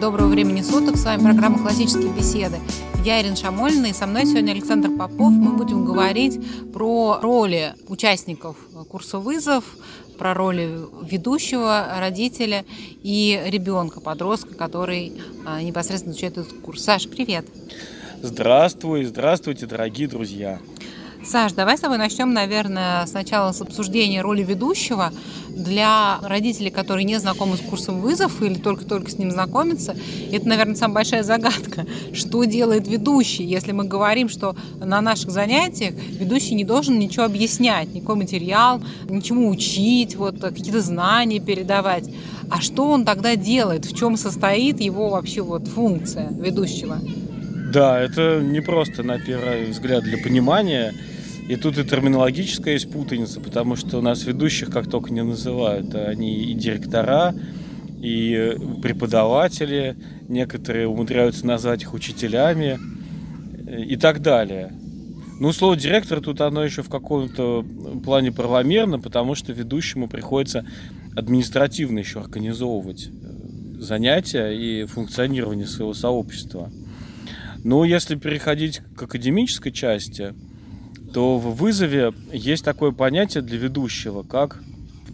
Доброго времени суток. С вами программа «Классические беседы». Я Ирина Шамольна, и со мной сегодня Александр Попов. Мы будем говорить про роли участников курса «Вызов», про роли ведущего, родителя и ребенка, подростка, который а, непосредственно изучает этот курс. Саш, привет! Здравствуй, здравствуйте, дорогие друзья! Саш, давай с тобой начнем, наверное, сначала с обсуждения роли ведущего для родителей, которые не знакомы с курсом вызов или только-только с ним знакомятся. Это, наверное, самая большая загадка. Что делает ведущий, если мы говорим, что на наших занятиях ведущий не должен ничего объяснять, никакой материал, ничему учить, вот какие-то знания передавать. А что он тогда делает? В чем состоит его вообще вот функция ведущего? Да, это не просто на первый взгляд для понимания. И тут и терминологическая есть путаница, потому что у нас ведущих как только не называют. Они и директора, и преподаватели, некоторые умудряются назвать их учителями и так далее. Ну, слово директор тут оно еще в каком-то плане правомерно, потому что ведущему приходится административно еще организовывать э, занятия и функционирование своего сообщества. Но если переходить к академической части – то в вызове есть такое понятие для ведущего, как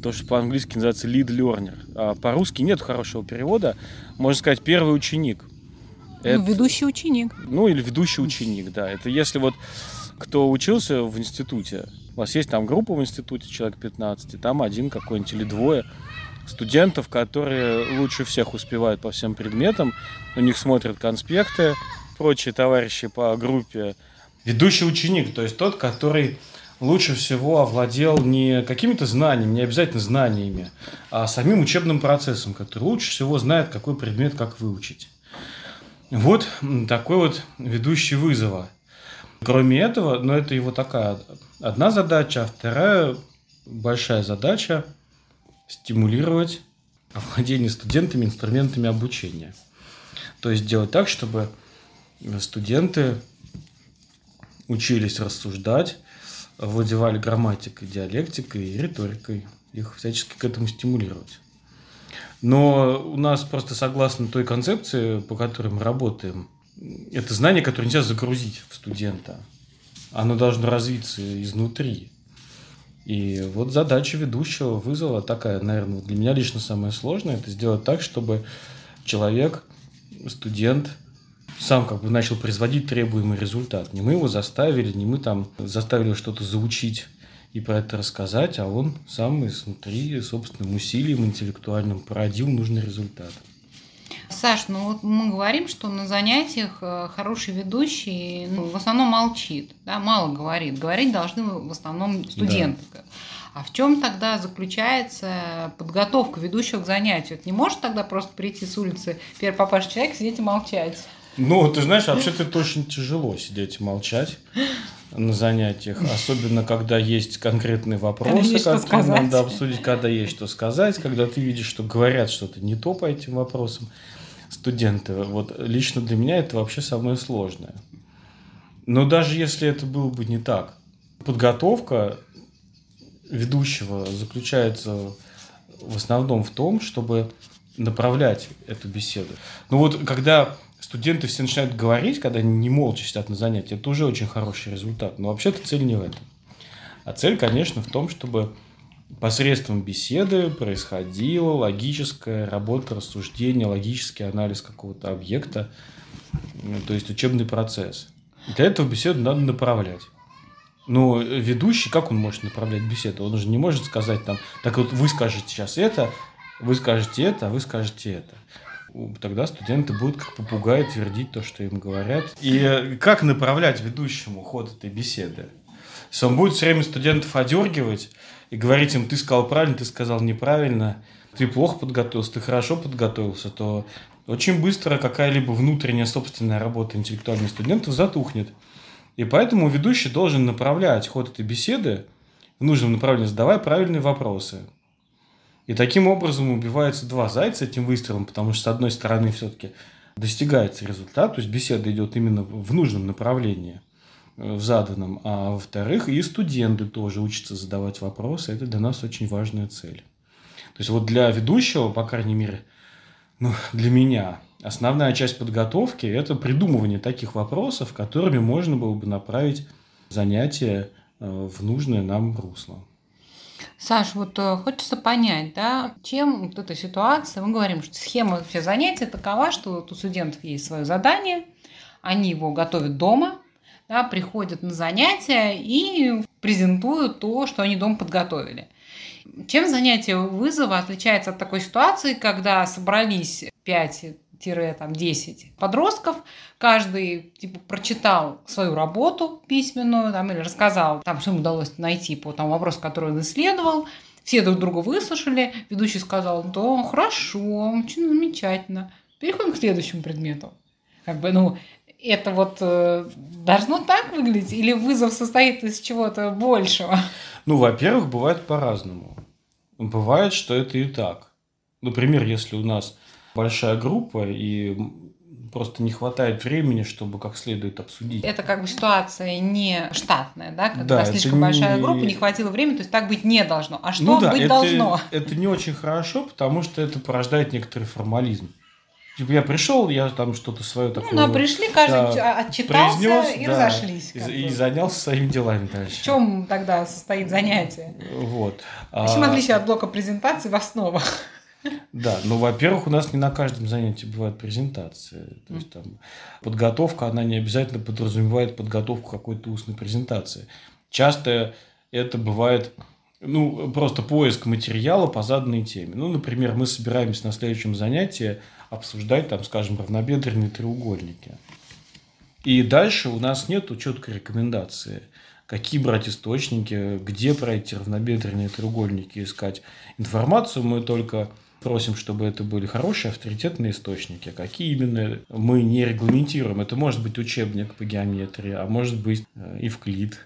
то, что по-английски называется lead learner. А по-русски нет хорошего перевода. Можно сказать, первый ученик. Ну, Это, ведущий ученик. Ну, или ведущий ученик, да. Это если вот кто учился в институте, у вас есть там группа в институте, человек 15, и там один какой-нибудь или двое студентов, которые лучше всех успевают по всем предметам, у них смотрят конспекты, прочие товарищи по группе Ведущий ученик, то есть тот, который лучше всего овладел не какими-то знаниями, не обязательно знаниями, а самим учебным процессом, который лучше всего знает, какой предмет как выучить. Вот такой вот ведущий вызова. Кроме этого, но ну, это его такая одна задача, а вторая большая задача – стимулировать овладение студентами инструментами обучения. То есть делать так, чтобы студенты учились рассуждать, владевали грамматикой, диалектикой и риторикой. Их всячески к этому стимулировать. Но у нас просто согласно той концепции, по которой мы работаем, это знание, которое нельзя загрузить в студента. Оно должно развиться изнутри. И вот задача ведущего вызова такая, наверное, для меня лично самое сложное, это сделать так, чтобы человек, студент – сам как бы начал производить требуемый результат. Не мы его заставили, не мы там заставили что-то заучить и про это рассказать, а он сам изнутри собственным усилием интеллектуальным породил нужный результат. Саш, ну вот мы говорим, что на занятиях э, хороший ведущий ну, в основном молчит, да, мало говорит. Говорить должны в основном студенты. Да. А в чем тогда заключается подготовка ведущего к занятию? Это не может тогда просто прийти с улицы, первый попавший человек, сидеть и молчать? Ну, ты знаешь, вообще-то это очень тяжело сидеть и молчать на занятиях, особенно когда есть конкретные вопросы, которые надо обсудить, когда есть что сказать, когда ты видишь, что говорят что-то не то по этим вопросам студенты. Вот лично для меня это вообще самое сложное. Но даже если это было бы не так, подготовка ведущего заключается в основном в том, чтобы направлять эту беседу. Ну вот когда студенты все начинают говорить, когда они не молча сидят на занятии, это уже очень хороший результат. Но вообще-то цель не в этом. А цель, конечно, в том, чтобы посредством беседы происходила логическая работа, рассуждение, логический анализ какого-то объекта, то есть учебный процесс. Для этого беседу надо направлять. Но ведущий, как он может направлять беседу? Он же не может сказать там, так вот вы скажете сейчас это, вы скажете это, а вы скажете это тогда студенты будут как попугаи твердить то, что им говорят. И как направлять ведущему ход этой беседы? Если он будет все время студентов одергивать и говорить им, ты сказал правильно, ты сказал неправильно, ты плохо подготовился, ты хорошо подготовился, то очень быстро какая-либо внутренняя собственная работа интеллектуальных студентов затухнет. И поэтому ведущий должен направлять ход этой беседы в нужном направлении, задавая правильные вопросы. И таким образом убивается два зайца этим выстрелом, потому что, с одной стороны, все-таки достигается результат, то есть беседа идет именно в нужном направлении, э, в заданном, а во-вторых, и студенты тоже учатся задавать вопросы, это для нас очень важная цель. То есть вот для ведущего, по крайней мере, Ну, для меня основная часть подготовки – это придумывание таких вопросов, которыми можно было бы направить занятие э, в нужное нам русло. Саш, вот э, хочется понять, да, чем вот эта ситуация, мы говорим, что схема вообще занятия такова, что вот у студентов есть свое задание, они его готовят дома, да, приходят на занятия и презентуют то, что они дома подготовили. Чем занятие вызова отличается от такой ситуации, когда собрались 5 там 10 подростков, каждый типа прочитал свою работу письменную там, или рассказал, там, что ему удалось найти по тому вопросу, который он исследовал, все друг друга выслушали, ведущий сказал, да, хорошо, очень замечательно, переходим к следующему предмету. Как бы, ну, это вот э, должно так выглядеть или вызов состоит из чего-то большего? Ну, во-первых, бывает по-разному. Бывает, что это и так. Например, если у нас большая группа и просто не хватает времени, чтобы как следует обсудить. Это как бы ситуация не штатная, да, когда да, слишком большая не... группа, не хватило времени, то есть так быть не должно. А что ну, да, быть это, должно? Это не очень хорошо, потому что это порождает некоторый формализм. Типа я пришел, я там что-то свое такое. Ну, пришли, каждый да, отчитался произнес, и да, разошлись. И, и занялся своими делами дальше. В чем тогда состоит занятие? Вот. В чем а... отличие от блока презентации в основах? Да, ну, во-первых, у нас не на каждом занятии бывает презентация. То есть там подготовка, она не обязательно подразумевает подготовку какой-то устной презентации. Часто это бывает ну, просто поиск материала по заданной теме. Ну, например, мы собираемся на следующем занятии обсуждать, там, скажем, равнобедренные треугольники. И дальше у нас нет четкой рекомендации, какие брать источники, где про эти равнобедренные треугольники искать. Информацию мы только просим, чтобы это были хорошие авторитетные источники. Какие именно мы не регламентируем. Это может быть учебник по геометрии, а может быть э, Евклид,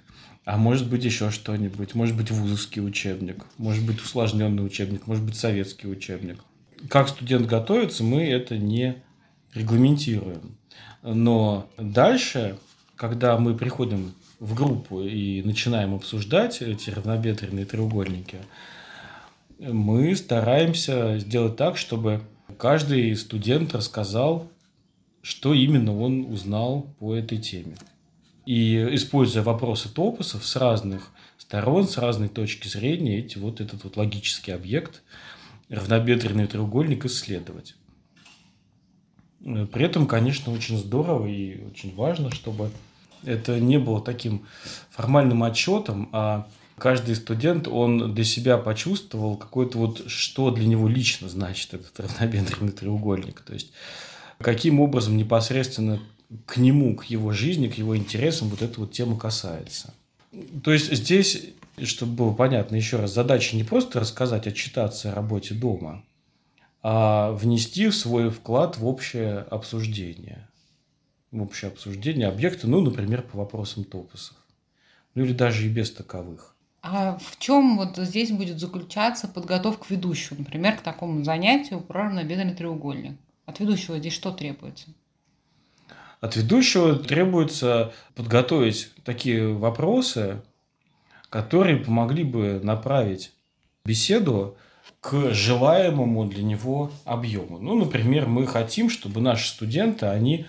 а может быть еще что-нибудь. Может быть вузовский учебник, может быть усложненный учебник, может быть советский учебник. Как студент готовится, мы это не регламентируем. Но дальше, когда мы приходим в группу и начинаем обсуждать эти равнобедренные треугольники, мы стараемся сделать так, чтобы каждый студент рассказал, что именно он узнал по этой теме. И используя вопросы топосов с разных сторон, с разной точки зрения, эти, вот этот вот логический объект, равнобедренный треугольник исследовать. При этом, конечно, очень здорово и очень важно, чтобы это не было таким формальным отчетом, а каждый студент, он для себя почувствовал какое-то вот, что для него лично значит этот равнобедренный треугольник. То есть, каким образом непосредственно к нему, к его жизни, к его интересам вот эта вот тема касается. То есть, здесь, чтобы было понятно еще раз, задача не просто рассказать, отчитаться о работе дома, а внести свой вклад в общее обсуждение. В общее обсуждение объекта, ну, например, по вопросам топосов. Ну, или даже и без таковых. А в чем вот здесь будет заключаться подготовка ведущего, например, к такому занятию про равнобедренный треугольник? От ведущего здесь что требуется? От ведущего требуется подготовить такие вопросы, которые помогли бы направить беседу к желаемому для него объему. Ну, например, мы хотим, чтобы наши студенты, они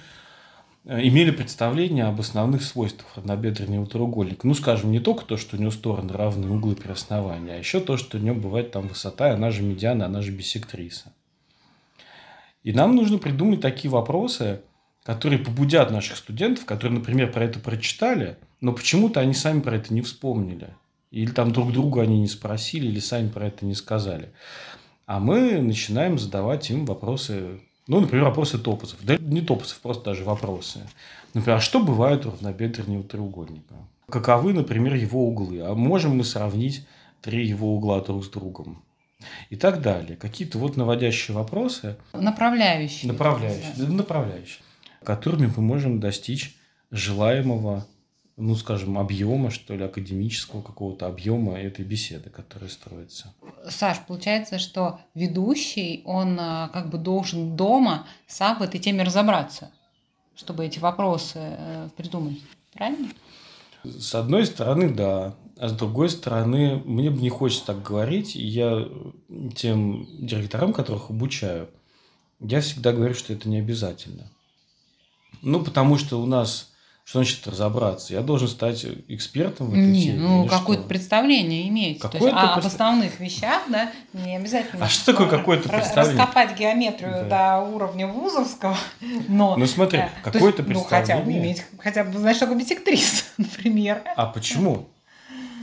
имели представление об основных свойствах равнобедренного треугольника. Ну, скажем, не только то, что у него стороны равные углы при основании, а еще то, что у него бывает там высота, она же медиана, она же бисектриса. И нам нужно придумать такие вопросы, которые побудят наших студентов, которые, например, про это прочитали, но почему-то они сами про это не вспомнили. Или там друг друга они не спросили, или сами про это не сказали. А мы начинаем задавать им вопросы ну, например, вопросы топосов. Да не топосов, просто даже вопросы. Например, а что бывает у равнобедренного треугольника? Каковы, например, его углы? А можем мы сравнить три его угла друг с другом? И так далее. Какие-то вот наводящие вопросы. Направляющие. Направляющие. Да. Направляющие. Которыми мы можем достичь желаемого ну, скажем, объема, что ли, академического какого-то объема этой беседы, которая строится. Саш, получается, что ведущий, он а, как бы должен дома сам в этой теме разобраться, чтобы эти вопросы э, придумать. Правильно? С одной стороны, да. А с другой стороны, мне бы не хочется так говорить. И я тем директорам, которых обучаю, Я всегда говорю, что это не обязательно. Ну, потому что у нас что значит разобраться? Я должен стать экспертом в этой теме? Ну, какое-то представление иметь. Какое есть, а об основных вещах, да, не обязательно. А что такое какое-то представление? Раскопать геометрию да. до уровня вузовского, но... Ну, смотри, да. какое-то представление... Ну, хотя бы иметь, хотя бы, знаешь, такой бисектриса, например. А почему?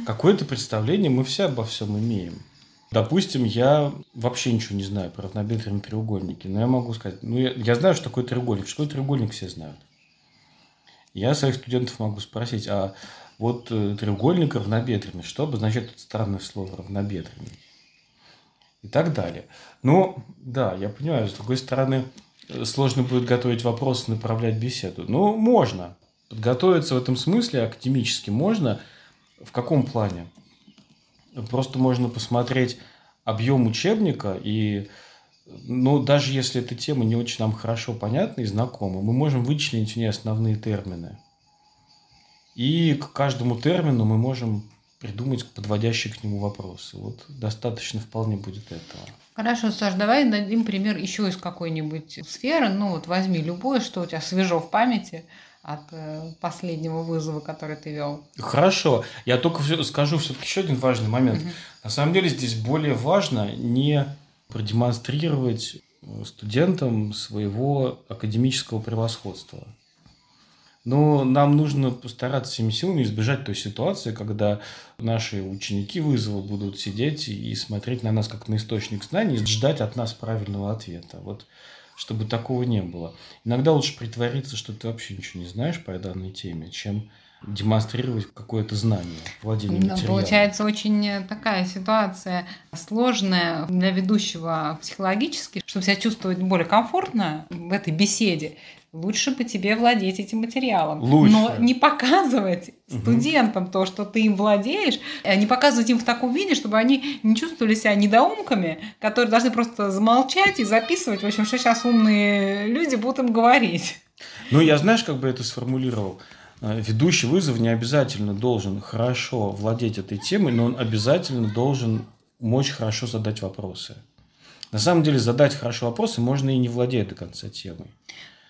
Какое-то представление мы все обо всем имеем. Допустим, я вообще ничего не знаю про равнобедренные треугольники, но я могу сказать, ну, я, я знаю, что такое треугольник. Что такое треугольник, все знают. Я своих студентов могу спросить, а вот э, треугольник равнобедренный, что обозначает это странное слово равнобедренный? И так далее. Ну, да, я понимаю, с другой стороны, э, сложно будет готовить вопросы, направлять беседу. Ну, можно. Подготовиться в этом смысле академически можно. В каком плане? Просто можно посмотреть объем учебника и ну, даже если эта тема не очень нам хорошо понятна и знакома, мы можем вычленить в ней основные термины. И к каждому термину мы можем придумать подводящие к нему вопросы. Вот достаточно вполне будет этого. Хорошо, Саш, давай дадим пример еще из какой-нибудь сферы. Ну вот возьми любое, что у тебя свежо в памяти от э, последнего вызова, который ты вел. Хорошо. Я только скажу все-таки еще один важный момент. Угу. На самом деле здесь более важно не продемонстрировать э, студентам своего академического превосходства. Но нам нужно постараться всеми силами избежать той ситуации, когда наши ученики вызова будут сидеть и смотреть на нас как на источник знаний и ждать от нас правильного ответа. Вот чтобы такого не было. Иногда лучше притвориться, что ты вообще ничего не знаешь по данной теме, чем демонстрировать какое-то знание, владение материалом. Получается очень такая ситуация сложная для ведущего психологически, чтобы себя чувствовать более комфортно в этой беседе. Лучше бы тебе владеть этим материалом. Лучше. Но не показывать угу. студентам то, что ты им владеешь, а не показывать им в таком виде, чтобы они не чувствовали себя недоумками, которые должны просто замолчать и записывать, в общем, что сейчас умные люди будут им говорить. Ну, я знаешь, как бы это сформулировал? Э, ведущий вызов не обязательно должен хорошо владеть этой темой, но он обязательно должен мочь хорошо задать вопросы. На самом деле задать хорошо вопросы можно и не владея до конца темой.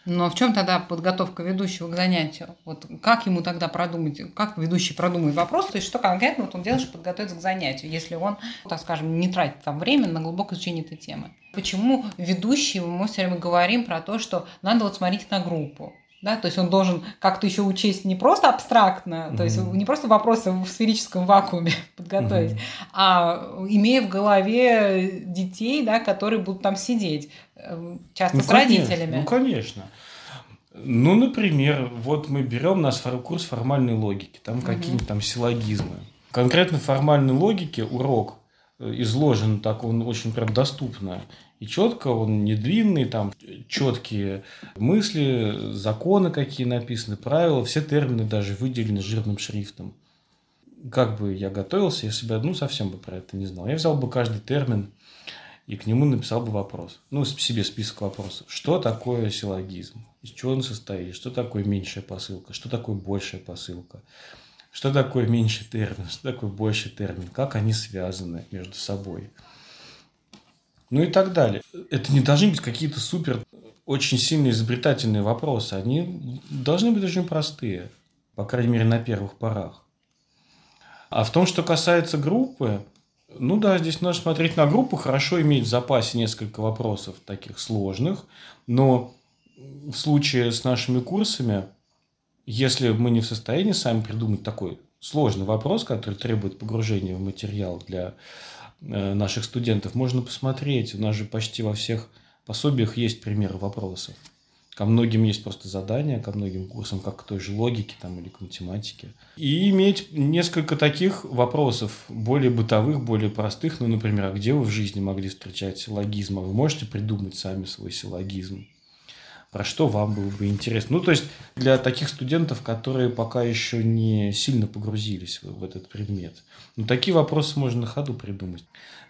Но в чем тогда подготовка ведущего к занятию? Вот как ему тогда продумать, как ведущий продумает вопрос, то есть что конкретно вот он делает, чтобы подготовиться к занятию, если он, так скажем, не тратит там время на глубокое изучение этой темы? Почему ведущий, мы все время говорим про то, что надо вот смотреть на группу? Да, то есть он должен как-то еще учесть не просто абстрактно, mm-hmm. то есть не просто вопросы в сферическом вакууме подготовить, mm-hmm. а имея в голове детей, да, которые будут там сидеть, э, часто ну, с конечно, родителями. Ну, конечно. Ну, например, вот мы берем наш курс формальной логики, там mm-hmm. какие-нибудь там силлогизмы. Конкретно формальной логике урок изложен так, он очень прям доступно и четко, он не длинный, там четкие мысли, законы какие написаны, правила, все термины даже выделены жирным шрифтом. Как бы я готовился, я себя, ну, совсем бы про это не знал. Я взял бы каждый термин и к нему написал бы вопрос. Ну, себе список вопросов. Что такое силлогизм? Из чего он состоит? Что такое меньшая посылка? Что такое большая посылка? Что такое меньший термин? Что такое больший термин? Как они связаны между собой? ну и так далее. Это не должны быть какие-то супер очень сильно изобретательные вопросы. Они должны быть очень простые, по крайней мере, на первых порах. А в том, что касается группы, ну да, здесь нужно смотреть на группу, хорошо иметь в запасе несколько вопросов таких сложных, но в случае с нашими курсами, если мы не в состоянии сами придумать такой сложный вопрос, который требует погружения в материал для Э, наших студентов, можно посмотреть. У нас же почти во всех пособиях есть примеры вопросов. Ко многим есть просто задания, ко многим курсам, как к той же логике там, или к математике. И иметь несколько таких вопросов, более бытовых, более простых. Ну, например, а где вы в жизни могли встречать силлогизм? А вы можете придумать сами свой силлогизм? Про что вам было бы интересно. Ну, то есть для таких студентов, которые пока еще не сильно погрузились в, в этот предмет. Ну, такие вопросы можно на ходу придумать.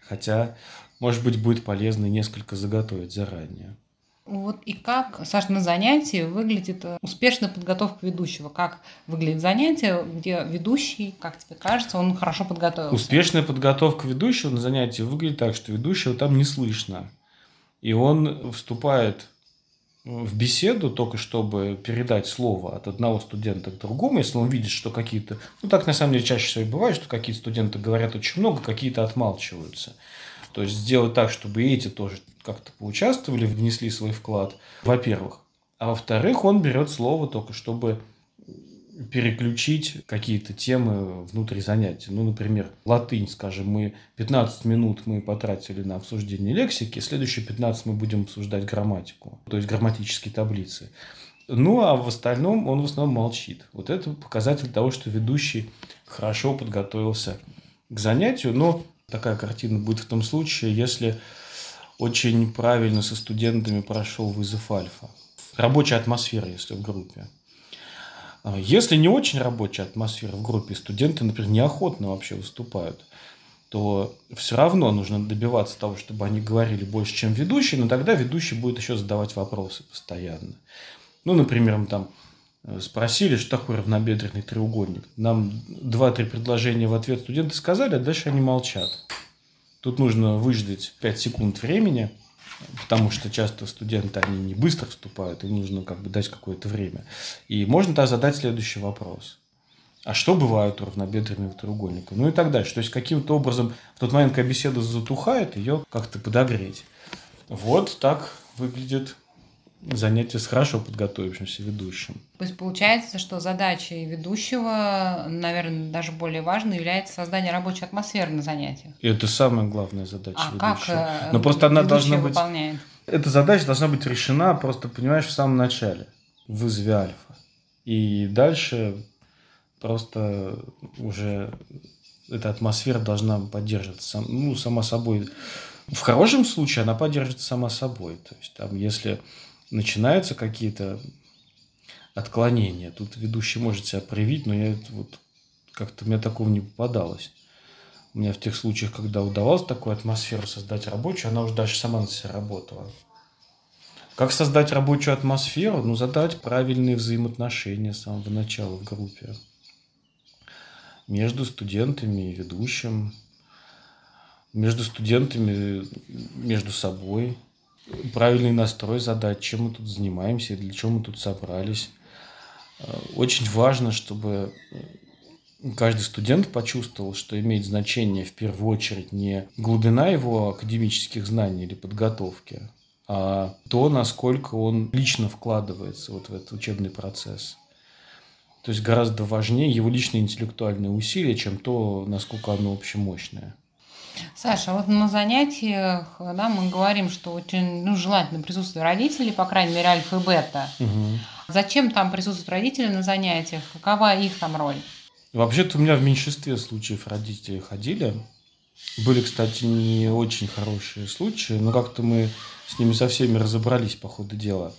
Хотя, может быть, будет полезно несколько заготовить заранее. Вот и как, Саш, на занятии выглядит э, успешная подготовка ведущего? Как выглядит занятие, где ведущий, как тебе кажется, он хорошо подготовился? Успешная подготовка ведущего на занятии выглядит так, что ведущего там не слышно. и он вступает в беседу только чтобы передать слово от одного студента к другому, если он видит, что какие-то... Ну, так на самом деле чаще всего и бывает, что какие-то студенты говорят очень много, какие-то отмалчиваются. То есть сделать так, чтобы эти тоже как-то поучаствовали, внесли свой вклад, во-первых. А во-вторых, он берет слово только чтобы переключить какие-то темы внутри занятия. Ну, например, латынь, скажем, мы 15 минут мы потратили на обсуждение лексики, следующие 15 мы будем обсуждать грамматику, то есть грамматические таблицы. Ну, а в остальном он в основном молчит. Вот это показатель того, что ведущий хорошо подготовился к занятию, но такая картина будет в том случае, если очень правильно со студентами прошел вызов альфа. Рабочая атмосфера, если в группе. А если не очень рабочая атмосфера в группе, студенты, например, неохотно вообще выступают, то все равно нужно добиваться того, чтобы они говорили больше, чем ведущий, но тогда ведущий будет еще задавать вопросы постоянно. Ну, например, мы там э, спросили, что такое равнобедренный треугольник. Нам два-три предложения в ответ студенты сказали, а дальше они молчат. Тут нужно выждать 5 секунд времени – потому что часто студенты, они не быстро вступают, им нужно как бы дать какое-то время. И можно тогда задать следующий вопрос. А что бывает у равнобедренного треугольника? Ну и так дальше. То есть, каким-то образом в тот момент, когда беседа затухает, ее как-то подогреть. Вот так выглядит занятие с хорошо подготовившимся ведущим. То есть получается, что задачей ведущего, наверное, даже более важной является создание рабочей атмосферы на занятиях. И это самая главная задача а ведущего. как э, Но просто она должна быть... Выполняет? Эта задача должна быть решена просто, понимаешь, в самом начале, в вызове альфа. И дальше просто уже эта атмосфера должна поддерживаться, ну, сама собой. В хорошем случае она поддерживается сама собой. То есть, там, если начинаются какие-то отклонения. Тут ведущий может себя проявить, но я вот как-то у меня такого не попадалось. У меня в тех случаях, когда удавалось такую атмосферу создать рабочую, она уже дальше сама на себя работала. Как создать рабочую атмосферу? Ну, задать правильные взаимоотношения с самого начала в группе. Между студентами и ведущим. Между студентами, между собой правильный настрой задач, чем мы тут занимаемся, для чего мы тут собрались. Э, очень важно, чтобы э, каждый студент почувствовал, что имеет значение в первую очередь не глубина его академических знаний или подготовки, а то, насколько он лично вкладывается вот в этот учебный процесс. То есть гораздо важнее его личные интеллектуальные усилия, чем то, насколько оно общемощное. Саша, вот на занятиях да, мы говорим, что очень ну, желательно присутствие родителей, по крайней мере, альфа и бета. Угу. Зачем там присутствуют родители на занятиях? Какова их там роль? Вообще-то у меня в меньшинстве случаев родители ходили. Были, кстати, не очень хорошие случаи, но как-то мы с ними со всеми разобрались по ходу дела.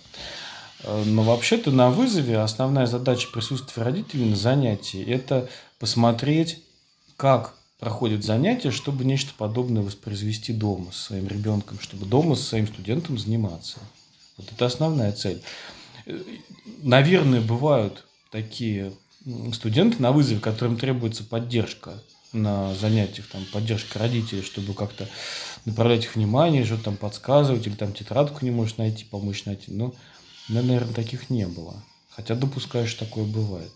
Э, но вообще-то на вызове основная задача присутствия родителей на занятии – это посмотреть, как проходит занятия, чтобы нечто подобное воспроизвести дома со своим ребенком, чтобы дома со своим студентом заниматься. Вот это основная цель. Наверное, бывают такие студенты на вызове, которым требуется поддержка на занятиях, там, поддержка родителей, чтобы как-то направлять их внимание, что-то там подсказывать, или там тетрадку не можешь найти, помочь найти. Но, наверное, таких не было. Хотя допускаю, что такое бывает.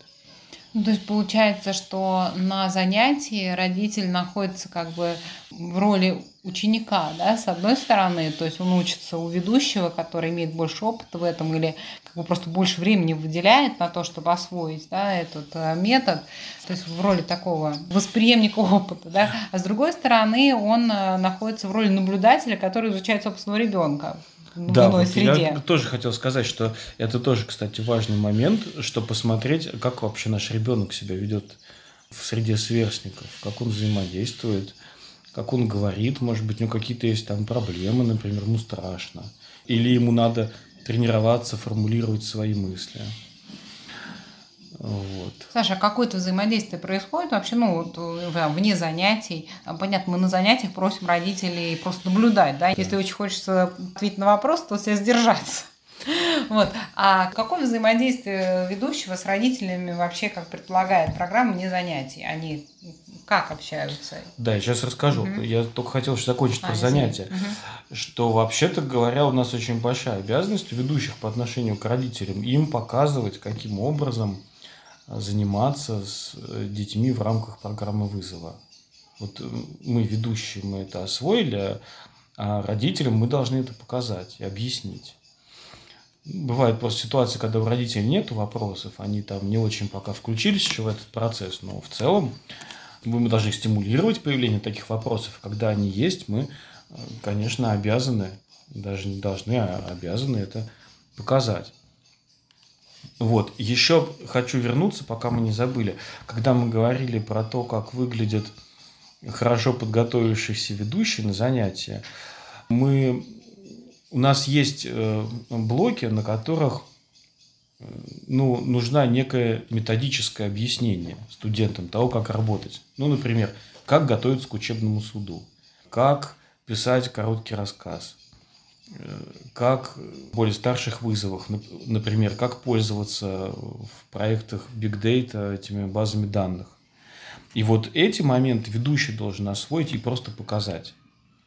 Ну, то есть получается, что на занятии родитель находится как бы в роли ученика, да, с одной стороны, то есть он учится у ведущего, который имеет больше опыта в этом или как бы просто больше времени выделяет на то, чтобы освоить, да, этот э, метод, то есть в роли такого восприемника опыта, да, а с другой стороны он э, находится в роли наблюдателя, который изучает собственного ребенка да, вот среде. Я тоже хотел сказать, что это тоже, кстати, важный момент, что посмотреть, как вообще наш ребенок себя ведет в среде сверстников, как он взаимодействует, как он говорит, может быть, у него какие-то есть там проблемы, например, ему страшно, или ему надо тренироваться, формулировать свои мысли. Вот. Саша, а какое-то взаимодействие происходит вообще, ну, вот, э, вне занятий? А, понятно, мы на занятиях просим родителей просто наблюдать, да? Если очень хочется ответить на вопрос, то себя сдержаться. Вот. А какое взаимодействие ведущего с родителями вообще, как предполагает программа, не занятий? Они как общаются? Да, я сейчас расскажу. Угу. Я только хотел закончить а, про занятия. Угу. Что вообще-то говоря, у нас очень большая обязанность у ведущих по отношению к родителям им показывать, каким образом заниматься с э, детьми в рамках программы вызова. Вот э, мы, ведущие, мы это освоили, а родителям мы должны это показать и объяснить. Бывает просто ситуация, когда у родителей нет вопросов, они там не очень пока включились еще в этот процесс, но в целом мы должны стимулировать появление таких вопросов. Когда они есть, мы, э, конечно, обязаны, даже не должны, а обязаны это показать. Вот, еще хочу вернуться, пока мы не забыли. Когда мы говорили про то, как выглядят хорошо подготовившийся ведущий на занятия, мы, у нас есть э, блоки, на которых э, ну, нужна некое методическое объяснение студентам того, как работать. Ну, например, как готовиться к учебному суду, как писать короткий рассказ, как в более старших вызовах, например, как пользоваться в проектах Big Data этими базами данных. И вот эти моменты ведущий должен освоить и просто показать.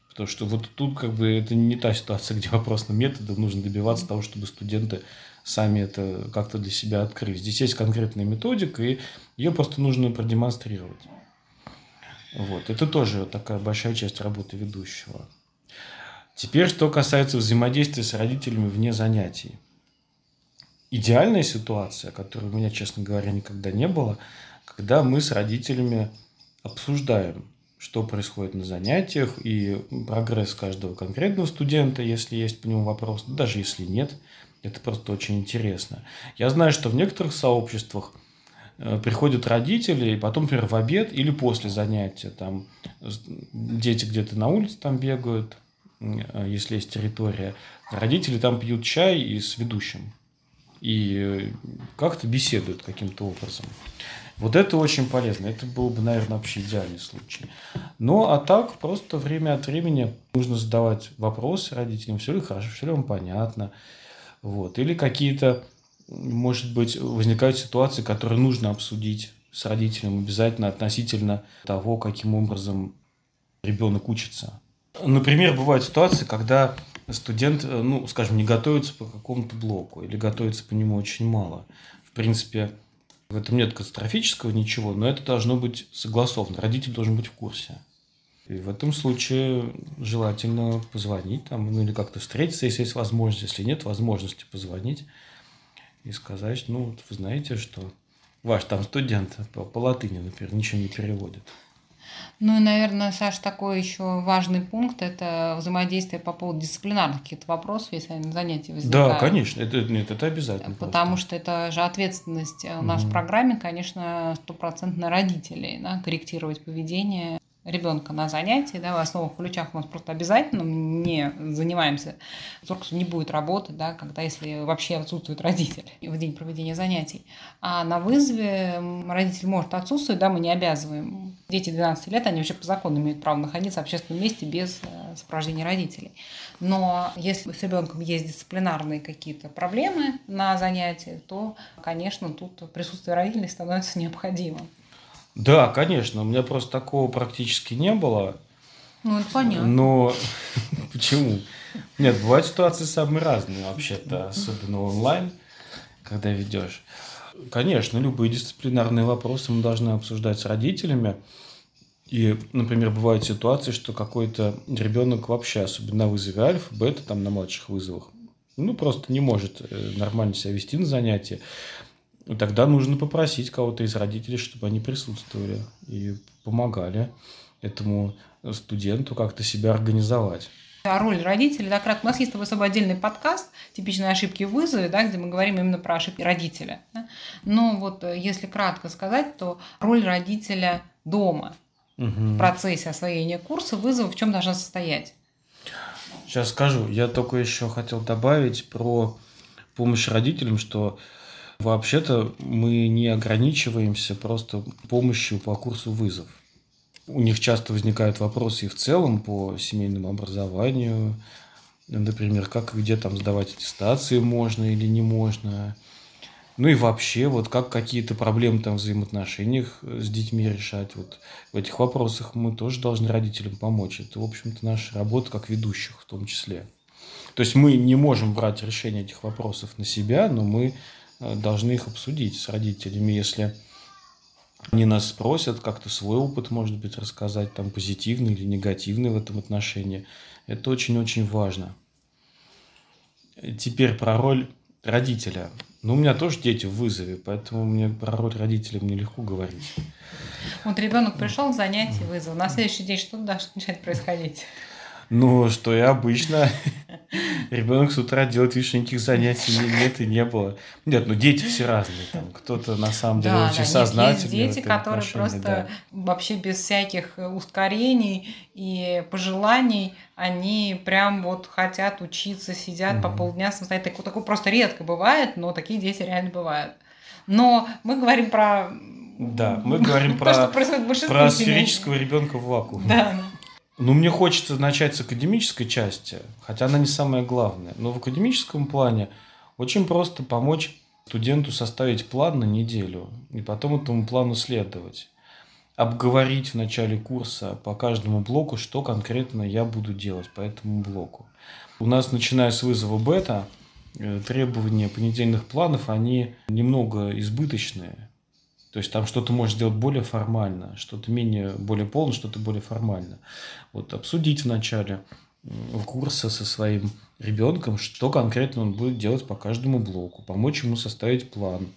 Потому что вот тут как бы это не та ситуация, где вопрос на методы, нужно добиваться того, чтобы студенты сами это как-то для себя открыли. Здесь есть конкретная методика, и ее просто нужно продемонстрировать. Вот. Это тоже такая большая часть работы ведущего. Теперь, что касается взаимодействия с родителями вне занятий. Идеальная ситуация, которой у меня, честно говоря, никогда не было – когда мы с родителями обсуждаем, что происходит на занятиях и прогресс каждого конкретного студента, если есть по нему вопрос, даже если нет, это просто очень интересно. Я знаю, что в некоторых сообществах э, приходят родители, и потом, например, в обед или после занятия, там дети где-то на улице там бегают, если есть территория, родители там пьют чай и с ведущим. И э, как-то беседуют каким-то образом. Вот это очень полезно. Это был бы, наверное, вообще идеальный случай. Ну, а так, просто время от времени нужно задавать вопросы родителям, все ли хорошо, все ли вам понятно. Вот. Или какие-то, может быть, возникают ситуации, которые нужно обсудить с родителем обязательно относительно того, каким образом ребенок учится. Например, бывают ситуации, когда студент, ну, скажем, не готовится по какому-то блоку или готовится по нему очень мало. В принципе, в этом нет катастрофического ничего, но это должно быть согласовано. Родитель должен быть в курсе. И в этом случае желательно позвонить там, ну или как-то встретиться, если есть возможность. Если нет возможности позвонить и сказать, ну, вот вы знаете, что ваш там студент по, по латыни, например, ничего не переводит. Ну и, наверное, Саш, такой еще важный пункт – это взаимодействие по поводу дисциплинарных каких-то вопросов, если они на занятии возникают. Да, конечно, это, нет, это обязательно. Потому просто. что это же ответственность в нашей угу. программе, конечно, стопроцентно родителей, да, корректировать поведение ребенка на занятии, да, в основных ключах у нас просто обязательно не занимаемся. Зоркс не будет работать, да, когда если вообще отсутствует родитель в день проведения занятий. А на вызове родитель может отсутствовать, да, мы не обязываем. Дети 12 лет, они вообще по закону имеют право находиться в общественном месте без э, сопровождения родителей. Но если с ребенком есть дисциплинарные какие-то проблемы на занятии, то, конечно, тут присутствие родителей становится необходимым. Да, конечно. У меня просто такого практически не было. Ну, это понятно. Но почему? Нет, бывают ситуации самые разные вообще-то, особенно онлайн, когда ведешь. Конечно, любые дисциплинарные вопросы мы должны обсуждать с родителями. И, например, бывают ситуации, что какой-то ребенок вообще, особенно на вызове альфа, бета, там на младших вызовах, ну, просто не может э, нормально себя вести на занятии. Тогда нужно попросить кого-то из родителей, чтобы они присутствовали и помогали этому студенту как-то себя организовать. А роль родителей, да, кратко. У нас есть с тобой особо отдельный подкаст «Типичные ошибки в вызове», да, где мы говорим именно про ошибки родителя. Да? Но вот э, если кратко сказать, то роль родителя дома угу. в процессе освоения курса вызова в чем должна состоять? Сейчас скажу. Я только еще хотел добавить про помощь родителям, что Вообще-то мы не ограничиваемся просто помощью по курсу вызов. У них часто возникают вопросы и в целом по семейному образованию, например, как и где там сдавать аттестации можно или не можно. Ну и вообще, вот как какие-то проблемы там в взаимоотношениях с детьми решать. Вот в этих вопросах мы тоже должны родителям помочь. Это, в общем-то, наша работа как ведущих в том числе. То есть мы не можем брать решение этих вопросов на себя, но мы э, должны их обсудить с родителями, если они нас спросят как-то свой опыт, может быть, рассказать, там, позитивный или негативный в этом отношении. Это очень-очень важно. Теперь про роль родителя. Ну, у меня тоже дети в вызове, поэтому мне про роль родителя мне легко говорить. Вот ребенок пришел занятие вызов. На следующий день что должно начать происходить? Ну, что и обычно. Ребенок с утра делает вид, что никаких занятий нет и не было. Нет, ну дети все разные. Там кто-то на самом деле да, очень да, сознательный. Есть дети, которые просто да. вообще без всяких ускорений и пожеланий, они прям вот хотят учиться, сидят угу. по полдня самостоятельно. Такое, такое просто редко бывает, но такие дети реально бывают. Но мы говорим про да, мы говорим про, про сферического ребенка в вакууме. Да. Ну, мне хочется начать с академической части, хотя она не самая главная. Но в академическом плане очень просто помочь студенту составить план на неделю и потом этому плану следовать. Обговорить в начале курса по каждому блоку, что конкретно я буду делать по этому блоку. У нас, начиная с вызова бета, э, требования понедельных планов, они немного избыточные. То есть там что-то можешь сделать более формально, что-то менее, более полно, что-то более формально. Вот обсудить в начале курса со своим ребенком, что конкретно он будет делать по каждому блоку, помочь ему составить план,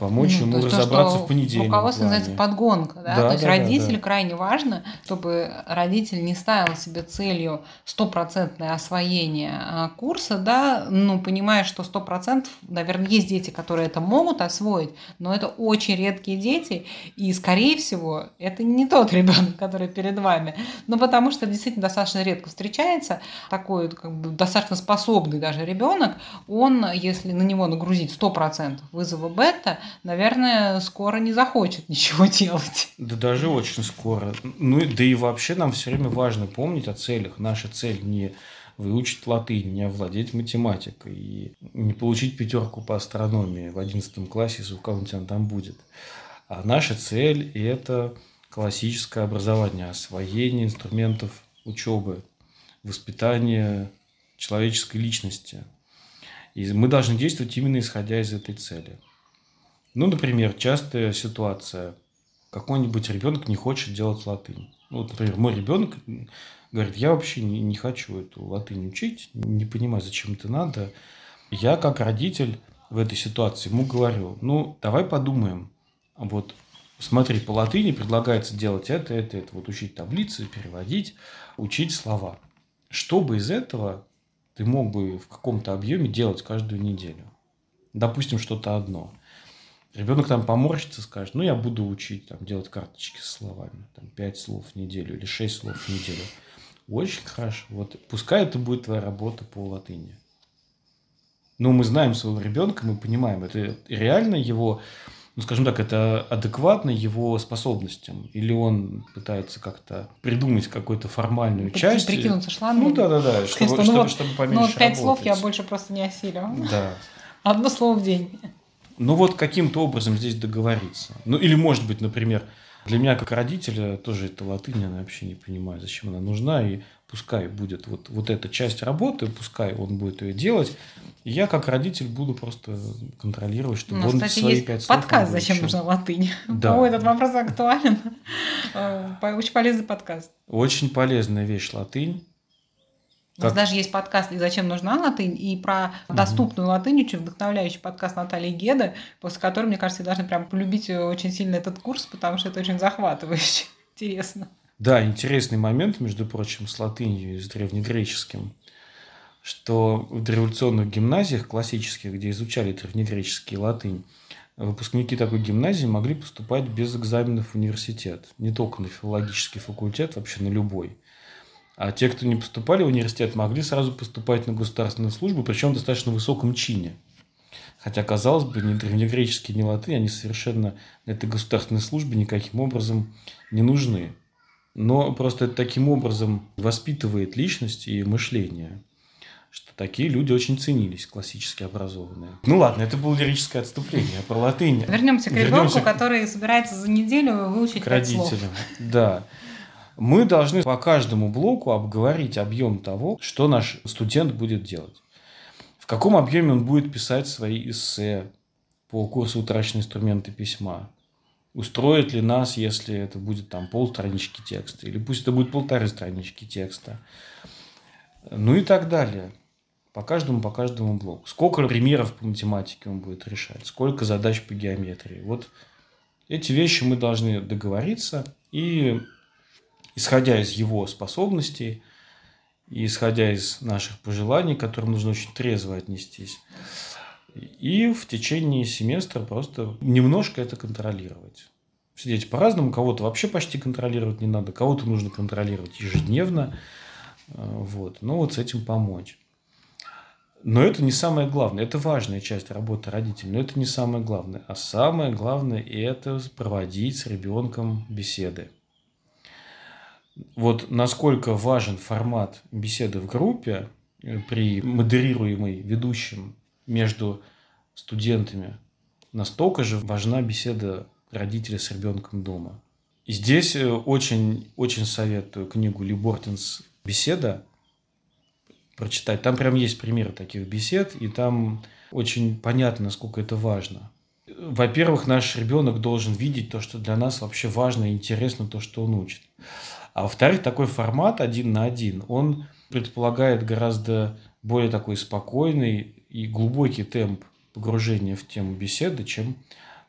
помочь ну, ему разобраться то, в понедельник. Руководство называется подгонка. Да? Да, то есть да, родитель да. крайне важно, чтобы родитель не ставил себе целью стопроцентное освоение а, курса, да, ну, понимая, что сто процентов, наверное, есть дети, которые это могут освоить, но это очень редкие дети, и, скорее всего, это не тот ребенок, который перед вами. Ну, потому что действительно достаточно редко встречается такой как бы, достаточно способный даже ребенок, он, если на него нагрузить 100% вызова бета, наверное, скоро не захочет ничего делать. Да даже очень скоро. Ну, да и вообще нам все время важно помнить о целях. Наша цель не выучить латынь, не овладеть математикой и не получить пятерку по астрономии в одиннадцатом классе, если у кого-нибудь она там будет. А наша цель – это классическое образование, освоение инструментов учебы, воспитание человеческой личности. И мы должны действовать именно исходя из этой цели. Ну, например, частая ситуация. Какой-нибудь ребенок не хочет делать латынь. Ну, вот, например, мой ребенок говорит, я вообще не, не хочу эту латынь учить, не понимаю, зачем это надо. Я, как родитель в этой ситуации, ему говорю, ну, давай подумаем. Вот смотри, по латыни предлагается делать это, это, это. Вот учить таблицы, переводить, учить слова. Что бы из этого ты мог бы в каком-то объеме делать каждую неделю? Допустим, что-то одно. Ребенок там поморщится, скажет, ну, я буду учить, там, делать карточки с словами, там, 5 слов в неделю или 6 слов в неделю. Очень хорошо. Вот пускай это будет твоя работа по латыни. Но мы знаем своего ребенка, мы понимаем, это реально его, ну, скажем так, это адекватно его способностям. Или он пытается как-то придумать какую-то формальную часть. Прикинуться шлангом. Ну, да-да-да, чтобы, ну, чтобы, вот, чтобы поменьше Ну, вот пять слов я больше просто не осилю. Да. Одно слово в день. Ну вот каким-то образом здесь договориться. Ну или может быть, например, для меня как родителя тоже эта латынь, она вообще не понимаю, зачем она нужна, и пускай будет вот, вот эта часть работы, пускай он будет ее делать, и я как родитель буду просто контролировать, чтобы ну, он кстати, свои пять слов... подкаст «Зачем нужна латынь?» Да. О, этот вопрос актуален. Э, очень полезный подкаст. Очень полезная вещь латынь. У нас даже есть подкаст «И зачем нужна латынь?» и про угу. доступную латынь, очень вдохновляющий подкаст Натальи Геды, после которого, мне кажется, я должна прям полюбить очень сильно этот курс, потому что это очень захватывающе, интересно. Да, интересный момент, между прочим, с латынью и с древнегреческим, что в дореволюционных гимназиях классических, где изучали древнегреческий латынь, выпускники такой гимназии могли поступать без экзаменов в университет. Не только на филологический факультет, вообще на любой. А те, кто не поступали в университет, могли сразу поступать на государственную службу, причем в достаточно высоком чине. Хотя, казалось бы, ни древнегреческие, ни латынь, они совершенно на этой государственной службе никаким образом не нужны. Но просто это таким образом воспитывает личность и мышление. что такие люди очень ценились, классически образованные. Ну ладно, это было лирическое отступление про латынь. Вернемся к ребенку, который собирается за неделю выучить к родителям. Слов. Да. Мы должны по каждому блоку обговорить объем того, что наш студент будет делать. В каком объеме он будет писать свои эссе по курсу утраченные инструменты письма. Устроит ли нас, если это будет там полстранички текста, или пусть это будет полторы странички текста. Ну и так далее. По каждому, по каждому блоку. Сколько примеров по математике он будет решать, сколько задач по геометрии. Вот эти вещи мы должны договориться и, исходя из его способностей, и исходя из наших пожеланий, к которым нужно очень трезво отнестись, и в течение семестра просто немножко это контролировать. Сидеть по-разному, кого-то вообще почти контролировать не надо, кого-то нужно контролировать ежедневно. Э, вот. Ну, вот с этим помочь. Но это не самое главное. Это важная часть работы родителей, но это не самое главное. А самое главное – это проводить с ребенком беседы. Вот насколько важен формат беседы в группе э, при модерируемой ведущим между студентами, настолько же важна беседа родителя с ребенком дома. И здесь э, очень, очень советую книгу Ли Бортенс «Беседа» прочитать. Там прям есть примеры таких бесед, и там очень понятно, насколько это важно. Во-первых, наш ребенок должен видеть то, что для нас вообще важно и интересно, то, что он учит. А во-вторых, такой формат один на один, он предполагает гораздо более такой спокойный и глубокий темп погружения в тему беседы, чем